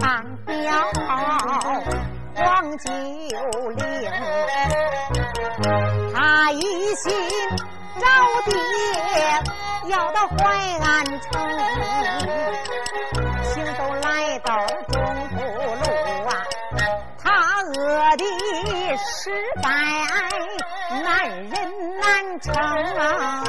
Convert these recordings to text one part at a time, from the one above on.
当表黄九龄他一心招弟要到淮安城。行走来到中土路啊他饿的失败难人难成啊。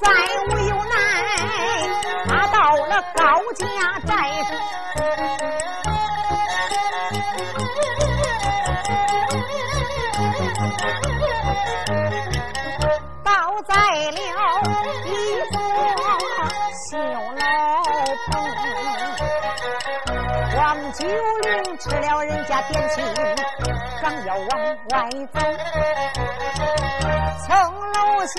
在无有奈，他到了高家寨，倒在了一座小楼棚。王九龄吃了人家点心，刚要往外走，从楼下。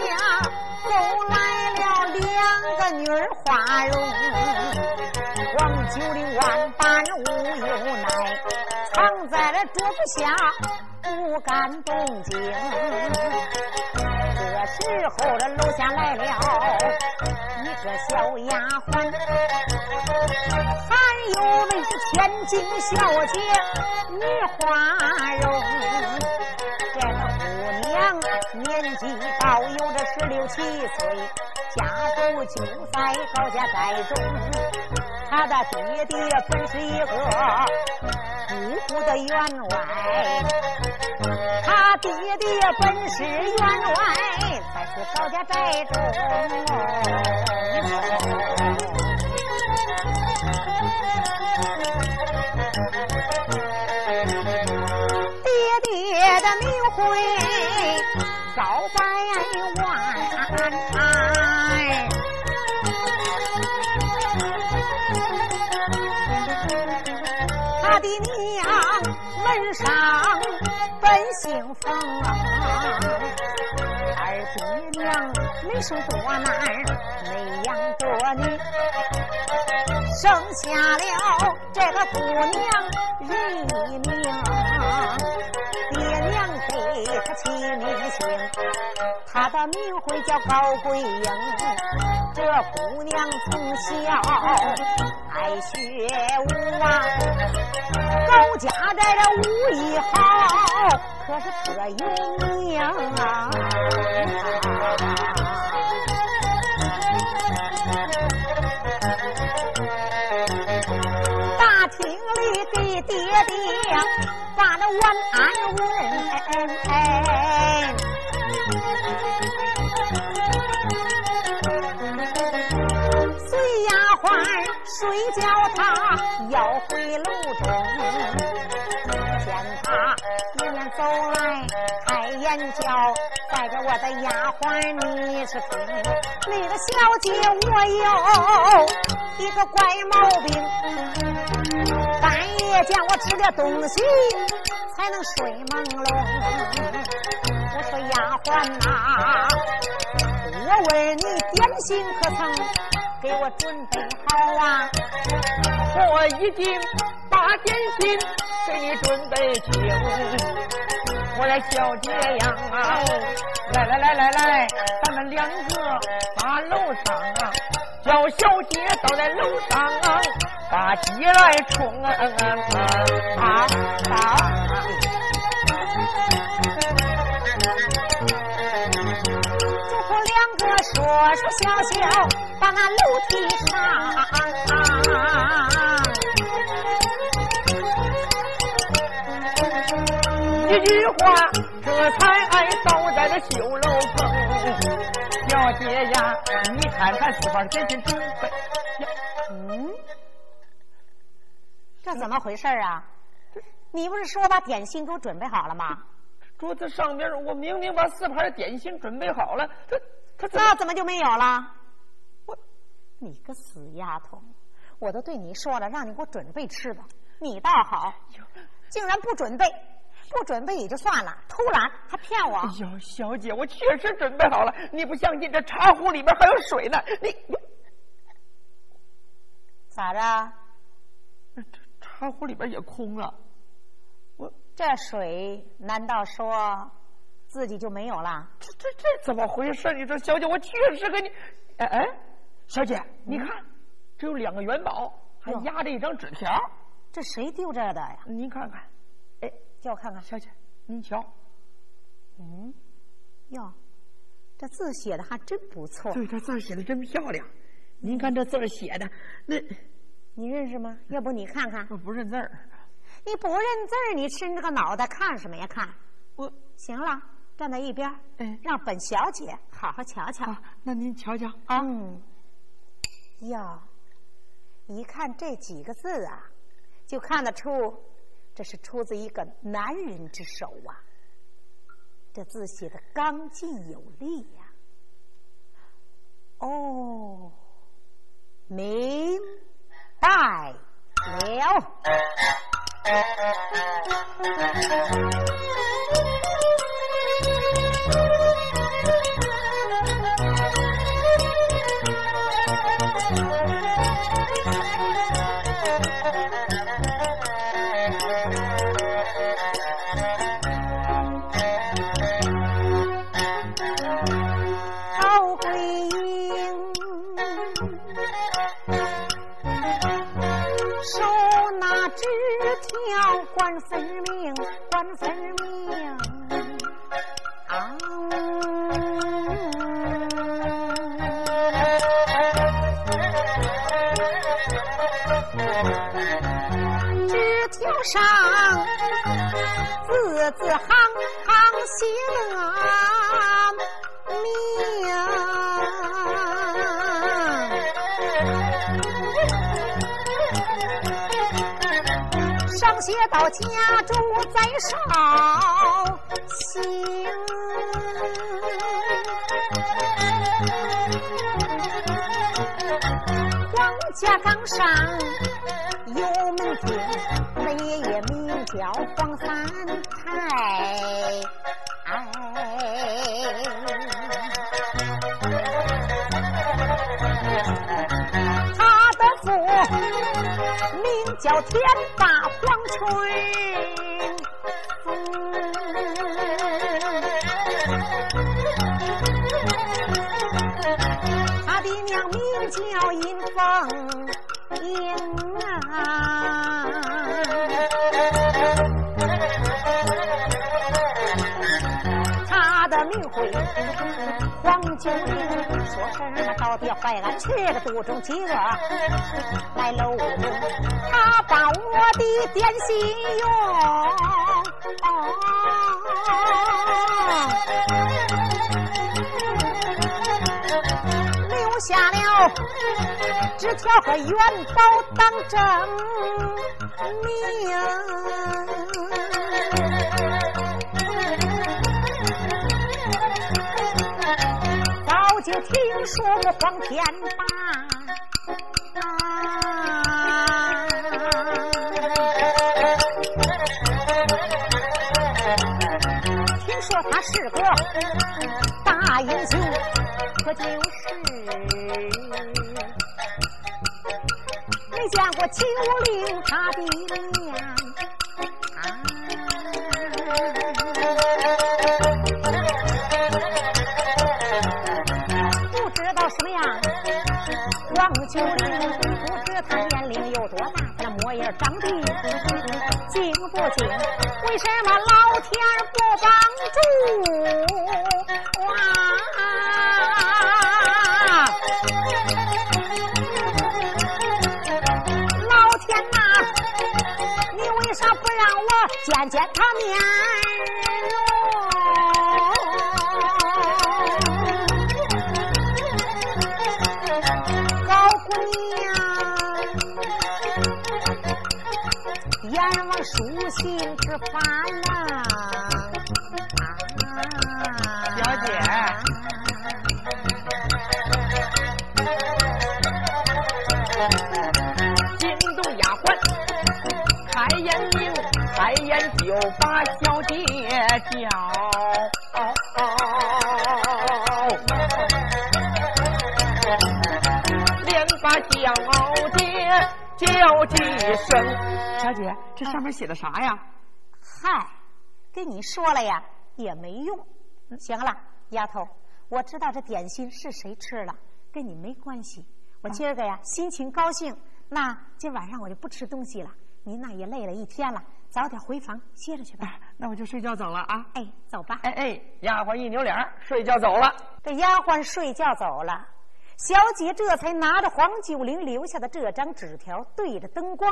又来了两个女儿花容，王九龄万般无奈，藏在了桌子下不敢动静。这时候这楼下来了一个小丫鬟，还有位是千金小姐女花容。年纪倒有着十六七岁，家住就在高家寨中。他的爹爹本是一个姑姑的员外，他爹爹本是员外，在此高家寨中。名讳。高百万，他的娘门上本姓冯，二爹娘没生多男，没养多女，生下了这个姑娘人一名。给他，的名讳叫高桂英。这姑娘从小爱学武啊，高家寨的武艺好，可是特有名啊。给爹爹把那晚安问。睡觉，他要回楼我的丫鬟你是听，那个小姐我有一个怪毛病，半夜见我吃点东西才能睡朦胧。我说丫鬟呐，我问你点心可曾？给我准备好啊！我已经把点心给你准备酒，我来小姐呀！来来来来来，咱们两个把楼上啊，叫小姐倒在楼上，把鸡来冲。最后两个说说笑笑，把那楼梯上。一句话，这才倒在了酒楼棚。小姐呀，你看看四方真心准备。嗯，这怎么回事啊？你不是说把点心给我准备好了吗？桌子上边我明明把四盘点心准备好了，他他那怎么就没有了？我，你个死丫头！我都对你说了，让你给我准备吃的，你倒好，竟然不准备，不准备也就算了，突然还骗我！哎呦，小姐，我确实准备好了，你不相信？这茶壶里边还有水呢，你你咋着？这茶壶里边也空了。我这水难道说自己就没有了？这这这怎么回事？你说，小姐，我确实给你……哎哎，小姐，你看，这有两个元宝，还压着一张纸条。这谁丢这的呀？您看看，哎，叫我看看。小姐，您瞧，嗯，哟，这字写的还真不错。对，这字写的真漂亮。您看这字写的，那，你认识吗？要不你看看。我不认字儿。你不认字儿，你伸着个脑袋看什么呀？看，我行了，站在一边，哎，让本小姐好好瞧瞧。那您瞧瞧啊。嗯。哟，一看这几个字啊，就看得出这是出自一个男人之手啊。这字写的刚劲有力呀。哦，明白了。绍兴，黄家岗上有门厅，那爷爷名叫黄三太，他的父名叫天霸。春，他叫尹凤英啊，他的名讳黄九龄，说什么到底怀俺去个肚中饥饿来喽。他把我的点心用，留下了纸条和元宝当证明。早就听说过黄天霸。听说他是个大英雄，可就是见见他面容。好姑娘，阎王书信之烦呐，就把小姐叫，连把小姐叫几声。小姐，这上面写的啥呀？嗨，跟你说了呀，也没用。行了，丫头，我知道这点心是谁吃了，跟你没关系。我今儿个呀，心情高兴，那今晚上我就不吃东西了。您那也累了一天了。早点回房歇着去吧，那我就睡觉走了啊！哎，走吧。哎哎，丫鬟一扭脸睡觉走了。这丫鬟睡觉走了，小姐这才拿着黄九龄留下的这张纸条，对着灯光，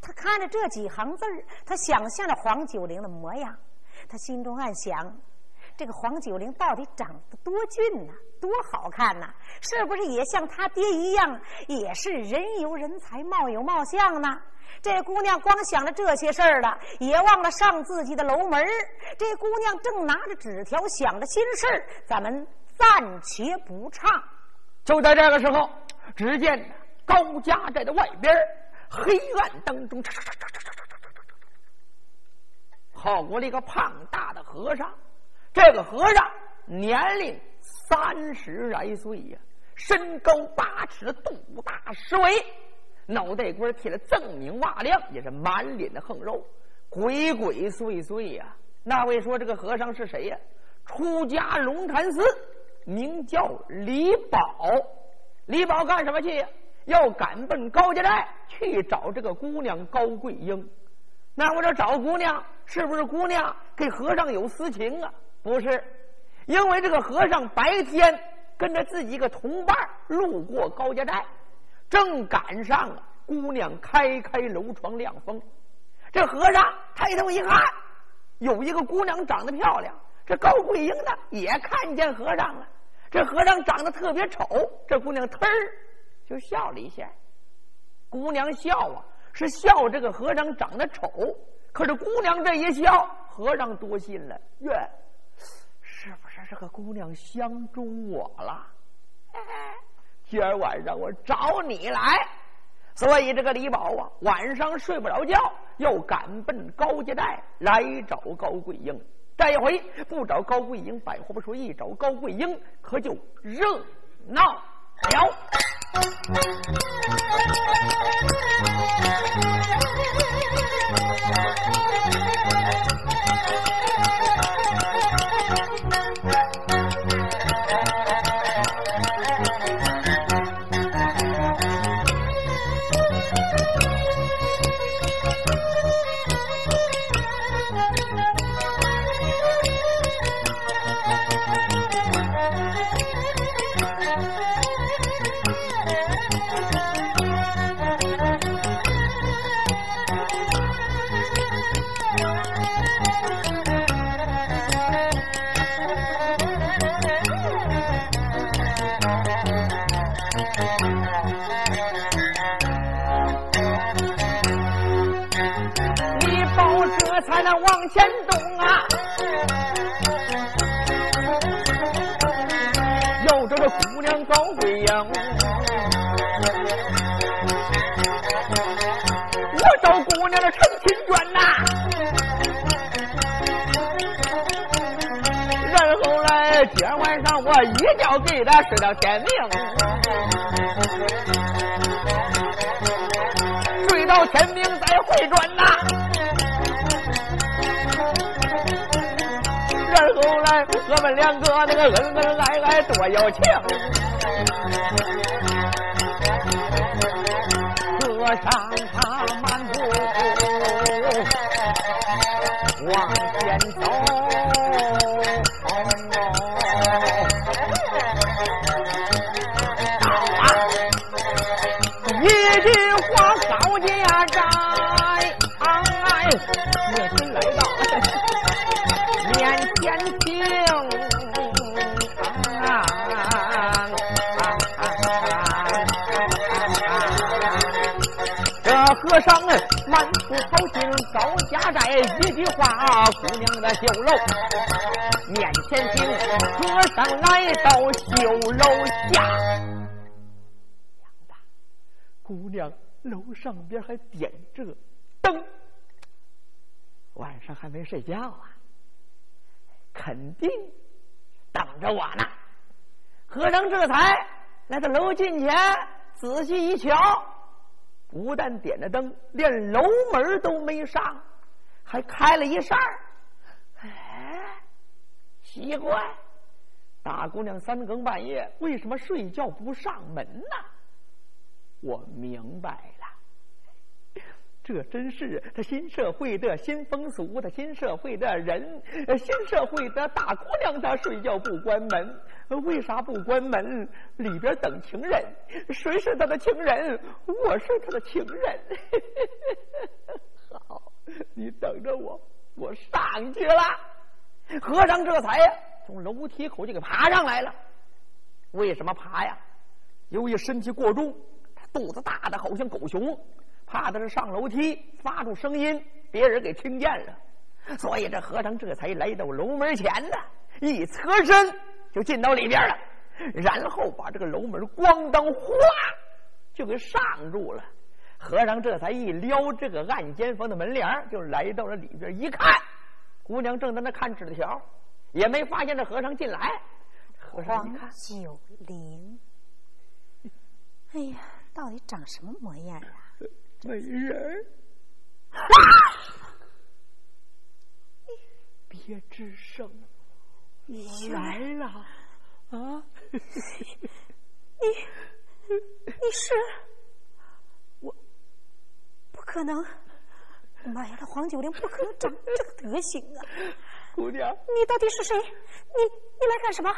她看着这几行字儿，她想象着黄九龄的模样，她心中暗想：这个黄九龄到底长得多俊呐，多好看呐！是不是也像他爹一样，也是人有人才，貌有貌相呢？这姑娘光想着这些事儿了，也忘了上自己的楼门这姑娘正拿着纸条想着心事儿，咱们暂且不唱。就在这个时候，只见高家寨的外边，黑暗当中，跑过了一个胖大的和尚。这个和尚年龄三十来岁呀，身高八尺，肚大十围。脑袋瓜贴了锃明瓦亮，也是满脸的横肉，鬼鬼祟祟呀。那位说这个和尚是谁呀？出家龙潭寺，名叫李宝。李宝干什么去呀？要赶奔高家寨去找这个姑娘高桂英。那我这找姑娘，是不是姑娘跟和尚有私情啊？不是，因为这个和尚白天跟着自己一个同伴路过高家寨。正赶上姑娘开开楼窗亮风，这和尚抬头一看，有一个姑娘长得漂亮。这高桂英呢也看见和尚了，这和尚长得特别丑，这姑娘忒儿就笑了一下。姑娘笑啊，是笑这个和尚长得丑。可是姑娘这一笑，和尚多心了，哟，是不是这个姑娘相中我了？今儿晚上我找你来，所以这个李宝啊，晚上睡不着觉，又赶奔高家寨来找高桂英。这一回不找高桂英，百货不说；一找高桂英，可就热闹了。姑娘高贵英，我找姑娘的成亲眷呐。然后来今晚上我一觉给他睡到天明，睡到天明再回转呐。来，我们两个那个恩恩爱爱多有情，和尚他漫步往前走，一句话高家寨，和尚满腹豪情高家寨，一句话，姑娘的绣楼面前听。和尚来到绣楼下，姑娘楼上边还点着灯，晚上还没睡觉啊，肯定等着我呢。和尚这才来到楼近前，仔细一瞧，不但点着灯，连楼门都没上，还开了一扇儿。哎，奇怪，大姑娘三更半夜为什么睡觉不上门呢？我明白了，这真是他新社会的新风俗，他新社会的人，新社会的大姑娘，她睡觉不关门。为啥不关门？里边等情人，谁是他的情人？我是他的情人。好，你等着我，我上去了。和尚这才呀，从楼梯口就给爬上来了。为什么爬呀？由于身体过重，他肚子大的好像狗熊，怕的是上楼梯发出声音，别人给听见了。所以这和尚这才来到楼门前呢，一侧身。就进到里边了，然后把这个楼门咣当哗就给上住了。和尚这才一撩这个暗间房的门帘，就来到了里边。一看，姑娘正在那看纸条，也没发现这和尚进来。和尚一看，九龄，哎呀，到底长什么模样啊？美人。别吱声。我来了，啊！你你是我？不可能！妈呀，这黄九龄不可能长这个德行啊！姑娘，你到底是谁？你你来干什么？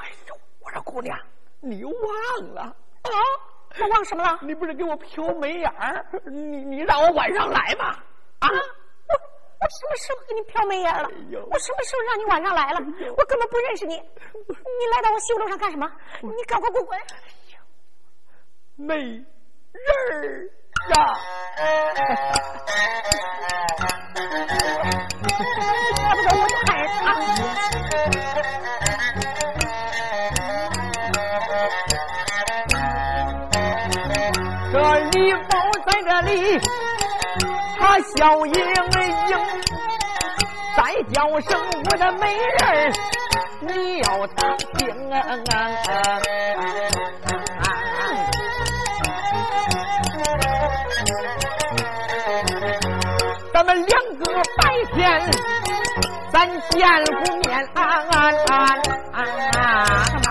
我说姑娘，你又忘了啊？我忘什么了？你不是给我瞟眉眼儿？你你让我晚上来吗？啊？我什么时候给你瞟眉眼了？我什么时候让你晚上来了？我根本不认识你，你来到我绣楼上干什么？你赶快给我滚！没人儿啊！要不走我就害他。这李宝在这里。他笑盈盈，再叫声我的美人你要当心啊！咱们两个白天咱见过面啊啊啊！什么？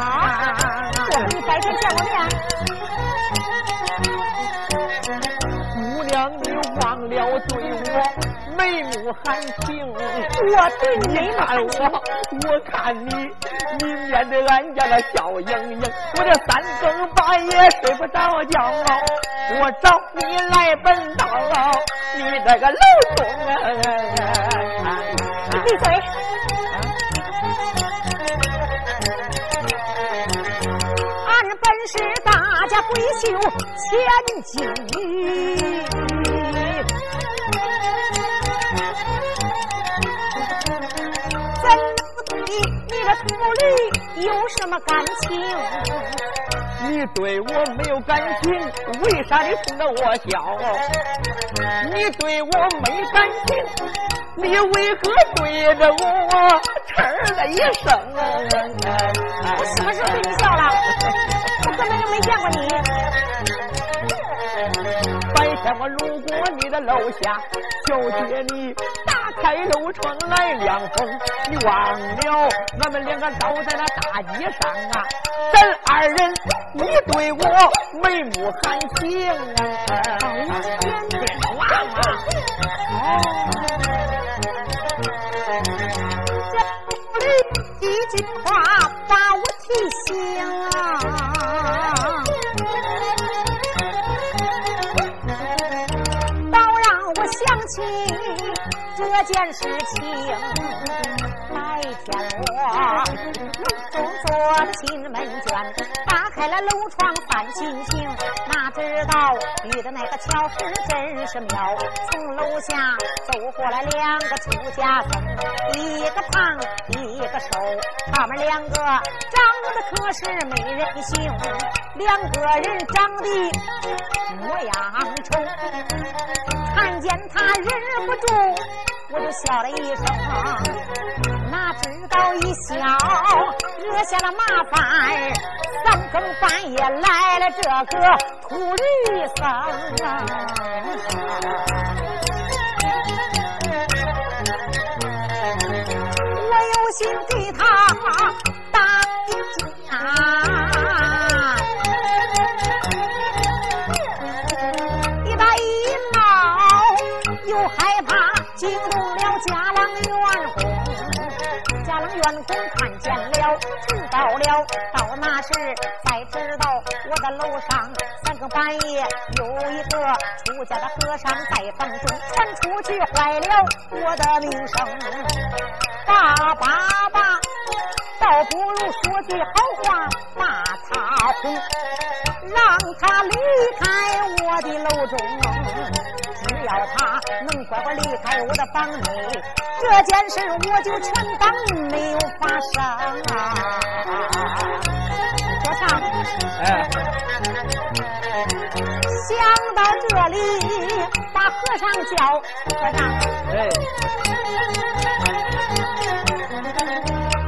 我跟你白天见过面？了对我眉目含情，我对你看我，我看你，你面对俺家的笑盈盈，我这三更半夜睡不着觉，我找你来本道，你这个楼中，你闭嘴！俺本是大家闺秀千金。土里有什么感情？你对我没有感情，为啥你冲着我笑？你对我没感情，你为何对着我哧了一声？我什么时候对你笑了？我根本就没见过你。白天我路过你的楼下，就见你打。开楼窗来凉风，你忘了我们两个倒在那大街上啊！咱二人你对我眉目含情啊！天天忘了。这里几句话把我提醒啊，起。这件事情。白天我中坐的进门卷，打开了楼窗翻心情，哪知道遇的那个巧事真是妙。从楼下走过来两个出家僧，一个胖一个瘦，他们两个长得可是没人性，两个人长得模样丑，看见他忍不住我就笑了一声。哪知道一笑惹下了麻烦，三更半夜来了这个秃驴僧，我有心给他打一架。员工看见了，知道了，到那时才知道我的楼上三更半夜有一个出家的和尚在房中，传出去坏了我的名声。爸爸爸，倒不如说句好话把他哄，让他离开我的楼中。只要他能乖乖离开我的房内。这件事我就全当没有发生啊！和尚，哎，想到这里，把和尚叫和尚，哎，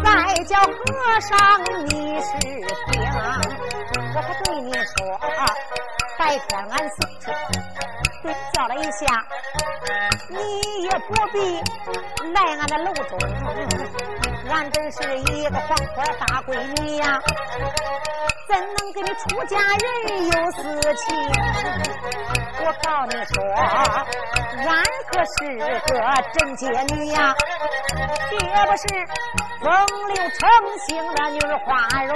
再叫和尚你是听，我可对你说，白天俺四处对叫了一下。你也不必来俺的楼中，俺真是一个黄花大闺女呀，怎能跟你出家人有私情？我告你说，俺可是个贞洁女呀，也不是风流成性的女儿花容。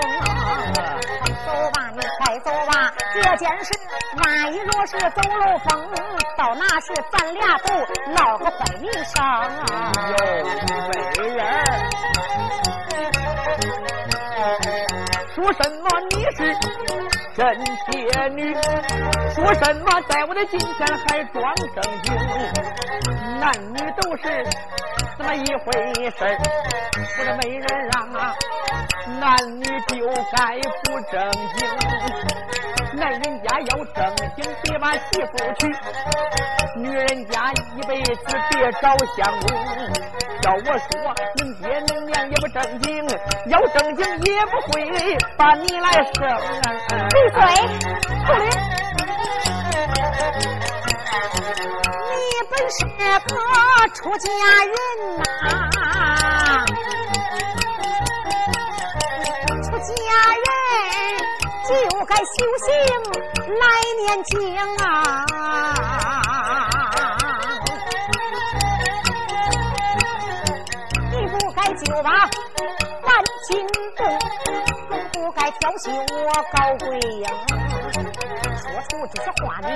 走吧，你快走吧，这件事万一若是走漏风，到那时咱俩都闹个坏名声啊！有美人，说什么你是真铁女？说什么在我的近前还装正经？男女都是这么一回事不是没人啊，男女就该不正经，男人家要正经，别把媳妇娶。女人家一辈子别找相公，要我说，能爹能娘也不正经，要正经也不会把你来生。闭嘴！你本是个出家人呐，出家人就该修行来念经啊。就把万金，不该调戏我高贵英。说出这些话你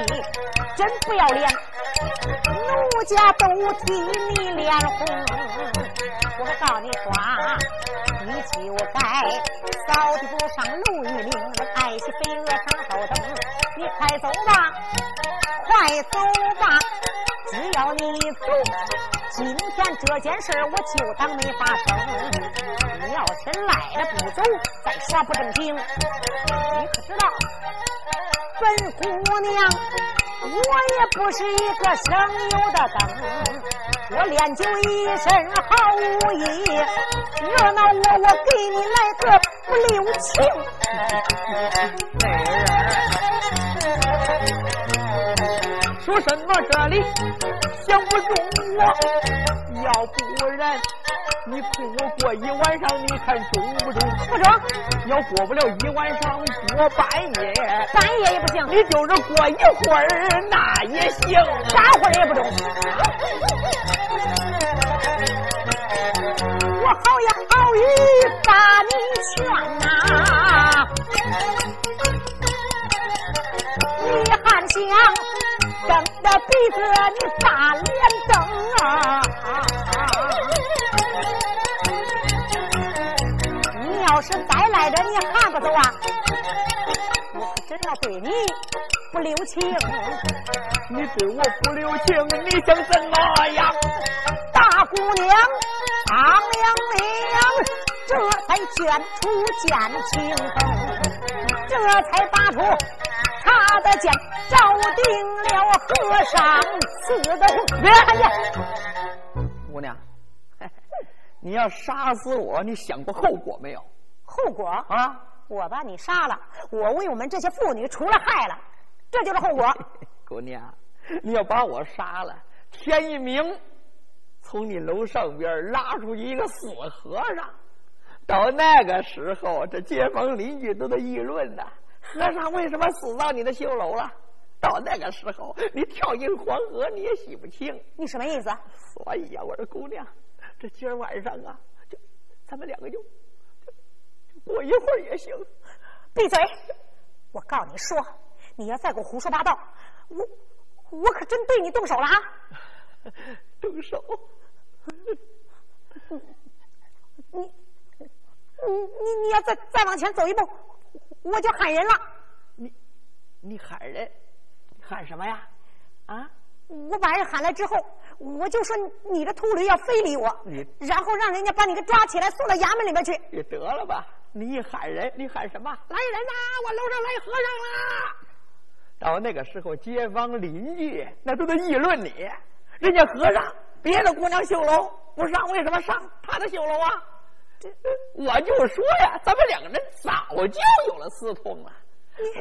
真不要脸，奴家都替你脸红。我告你说，你就该扫地不上楼玉林，爱惜飞蛾上高登。你快走吧，快走吧，只要你走。今天这件事我就当没发生。你要是赖着不走，再耍不正经，你可知道，本姑娘我也不是一个省油的灯，我练就一身好武艺，惹恼我，我给你来个不留情。什么这里想不中我，要不然你陪我过一晚上，你看中不中？不中。要过不了一晚上，过半夜。半夜也不行。你就是过一会儿，那也行。啥会儿也不中。我好言好语把你劝呐，你还想？瞪着鼻子，你大脸瞪啊！你要是再赖着，你还不走啊？我可真要对你不留情。你对我不留情，你想怎么样？大姑娘，阿娘娘，这才显出感情，这才发出。他的剑，照定了和尚死的红。别看见，姑娘，你要杀死我，你想过后果没有？后果啊！我把你杀了，我为我们这些妇女除了害了，这就是后果。姑娘，你要把我杀了，天一明，从你楼上边拉出一个死和尚，到那个时候，这街坊邻居都在议论呢。和尚为什么死到你的绣楼了？到那个时候，你跳进黄河你也洗不清。你什么意思？所以呀，我说姑娘，这今儿晚上啊，就咱们两个就。过一会儿也行。闭嘴！我告诉你说，你要再给我胡说八道，我我可真对你动手了啊！动手？你你你你要再再往前走一步，我就喊人了。你你喊人？喊什么呀？啊？我把人喊来之后，我就说你这秃驴要非礼我，然后让人家把你给抓起来送到衙门里面去。也得了吧。你一喊人，你喊什么？来人呐！我楼上来和尚啦！到那个时候，街坊邻居那都在议论你。人家和尚别的姑娘绣楼不上，为什么上他的绣楼啊？这我就说呀，咱们两个人早就有了私通了。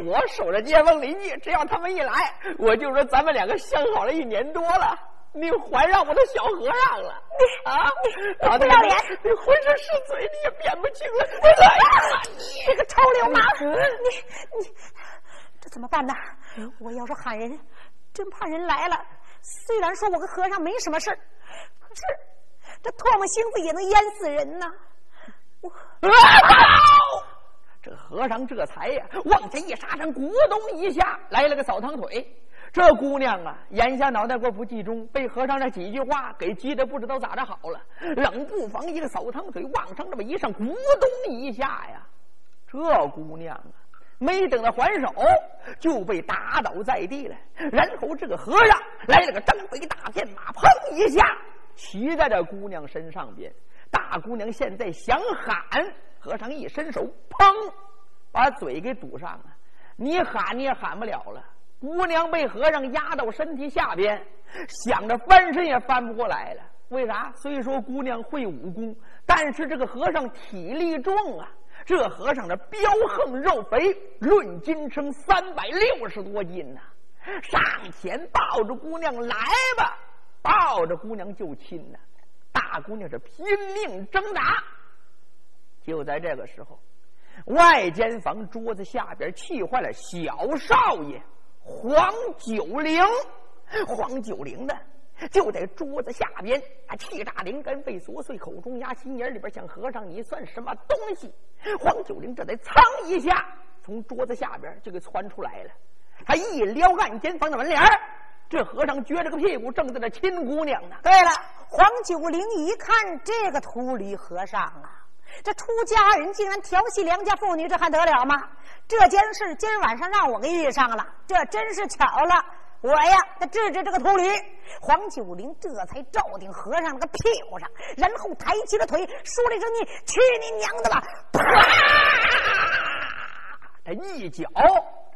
我守着街坊邻居，只要他们一来，我就说咱们两个相好了一年多了。你怀上我的小和尚了？你啊，不要脸！你浑身是嘴，你也辨不清了。你这个臭流氓！你你这怎么办呢？我要是喊人，真怕人来了。虽然说我跟和尚没什么事可是这唾沫星子也能淹死人呐！我 这和尚这才呀，往前一刹身，咕咚一下来了个扫堂腿。这姑娘啊，眼下脑袋瓜不集中，被和尚这几句话给急得不知道咋着好了。冷不防一个扫堂腿往上这么一上，咕咚一下呀，这姑娘啊，没等她还手，就被打倒在地了。然后这个和尚来了个张飞大片马，砰一下骑在这姑娘身上边。大姑娘现在想喊，和尚一伸手，砰，把嘴给堵上了。你喊你也喊不了了。姑娘被和尚压到身体下边，想着翻身也翻不过来了。为啥？虽说姑娘会武功，但是这个和尚体力重啊。这和尚的膘横肉肥，论斤称三百六十多斤呐。上前抱着姑娘来吧，抱着姑娘就亲呐。大姑娘是拼命挣扎。就在这个时候，外间房桌子下边气坏了小少爷。黄九龄，黄九龄的就在桌子下边，啊，气炸灵根被琐碎，口中压心眼里边想：和尚，你算什么东西？黄九龄这才噌一下从桌子下边就给窜出来了。他一撩暗间房的门帘这和尚撅着个屁股正在那亲姑娘呢。对了，黄九龄一看这个秃驴和尚啊。这出家人竟然调戏良家妇女，这还得了吗？这件事今儿晚上让我给遇上了，这真是巧了。我呀，得治治这个秃驴。黄九龄这才照定和尚那个屁股上，然后抬起了腿，说了一声：“你去你娘的吧！”啪！这一脚，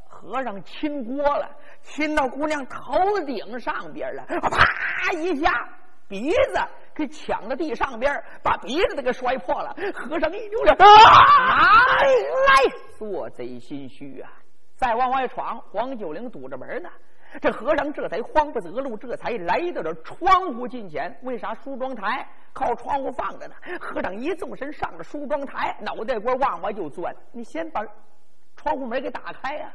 和尚亲锅了，亲到姑娘头顶上边了，啪一下，鼻子。给抢到地上边，把鼻子都给摔破了。和尚一扭脸，啊来，做贼心虚啊！再往外闯，黄九龄堵着门呢。这和尚这才慌不择路，这才来到这窗户近前。为啥梳妆台靠窗户放着呢？和尚一纵身上了梳妆台，脑袋瓜往外就钻。你先把窗户门给打开呀！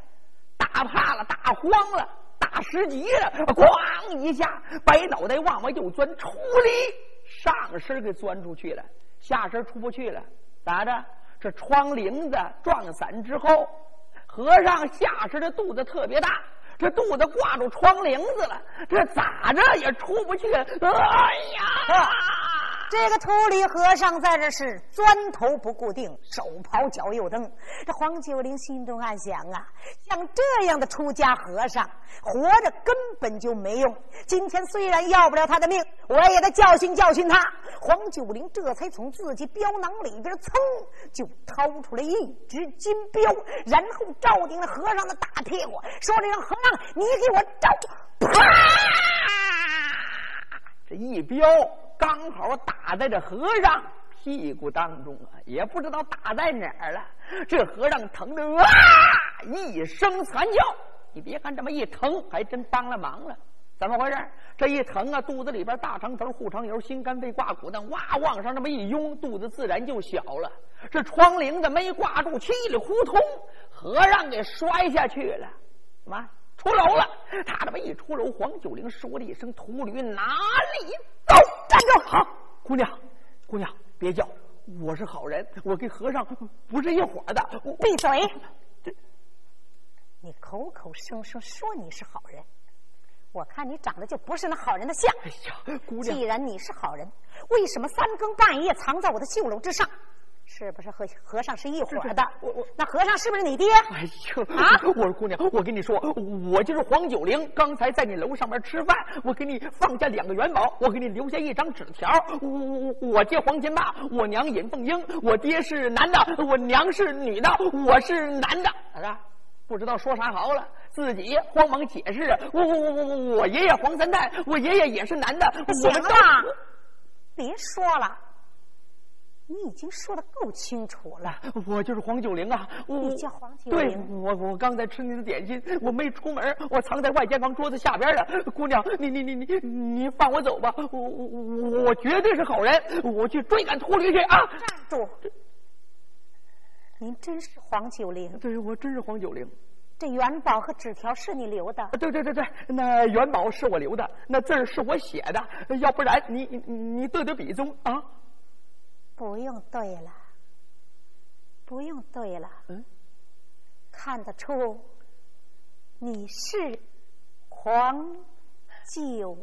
打怕了，打慌了。打十级了，咣一下，白脑袋往外就钻，出力上身给钻出去了，下身出不去了，咋着？这窗棂子撞散之后，和尚下身的肚子特别大，这肚子挂住窗棂子了，这咋着也出不去。哎呀！这个秃驴和尚在这是钻头不固定，手刨脚又蹬。这黄九龄心中暗想啊，像这样的出家和尚，活着根本就没用。今天虽然要不了他的命，我也得教训教训他。黄九龄这才从自己镖囊里边噌就掏出来一只金镖，然后照定了和尚的大屁股，说：“这个和尚，你给我照！”啪！这一镖刚好打在这和尚屁股当中啊，也不知道打在哪儿了。这和尚疼的啊一声惨叫。你别看这么一疼，还真帮了忙了。怎么回事？这一疼啊，肚子里边大肠头、护肠油、心肝肺挂骨的，哇往上这么一拥，肚子自然就小了。这窗棂子没挂住，稀里糊涂，和尚给摔下去了。什么？出楼了，他这么一出楼，黄九龄说了一声：“秃驴哪里走？站住！好，姑娘，姑娘别叫，我是好人，我跟和尚不是一伙的。闭嘴！你口口声声说你是好人，我看你长得就不是那好人的相。哎呀，姑娘，既然你是好人，为什么三更半夜藏在我的绣楼之上？是不是和和尚是一伙的？我我那和尚是不是你爹？哎呦啊！我说姑娘，我跟你说，我就是黄九龄。刚才在你楼上面吃饭，我给你放下两个元宝，我给你留下一张纸条。我我我爹黄金霸，我娘尹凤英，我爹是男的，我娘是女的，我是男的。啊，不知道说啥好了，自己慌忙解释。我我我我我我爷爷黄三代，我爷爷也是男的。行了，别说了。你已经说的够清楚了，我就是黄九龄啊！你叫黄九龄？对，我我刚才吃您的点心，我没出门，我藏在外间房桌子下边了。姑娘，你你你你你放我走吧，我我我绝对是好人，我去追赶秃驴去啊！站住！您真是黄九龄？对，我真是黄九龄。这元宝和纸条是你留的？对对对对，那元宝是我留的，那字儿是我写的，要不然你你你对对笔宗啊？不用对了，不用对了。嗯，看得出你是黄九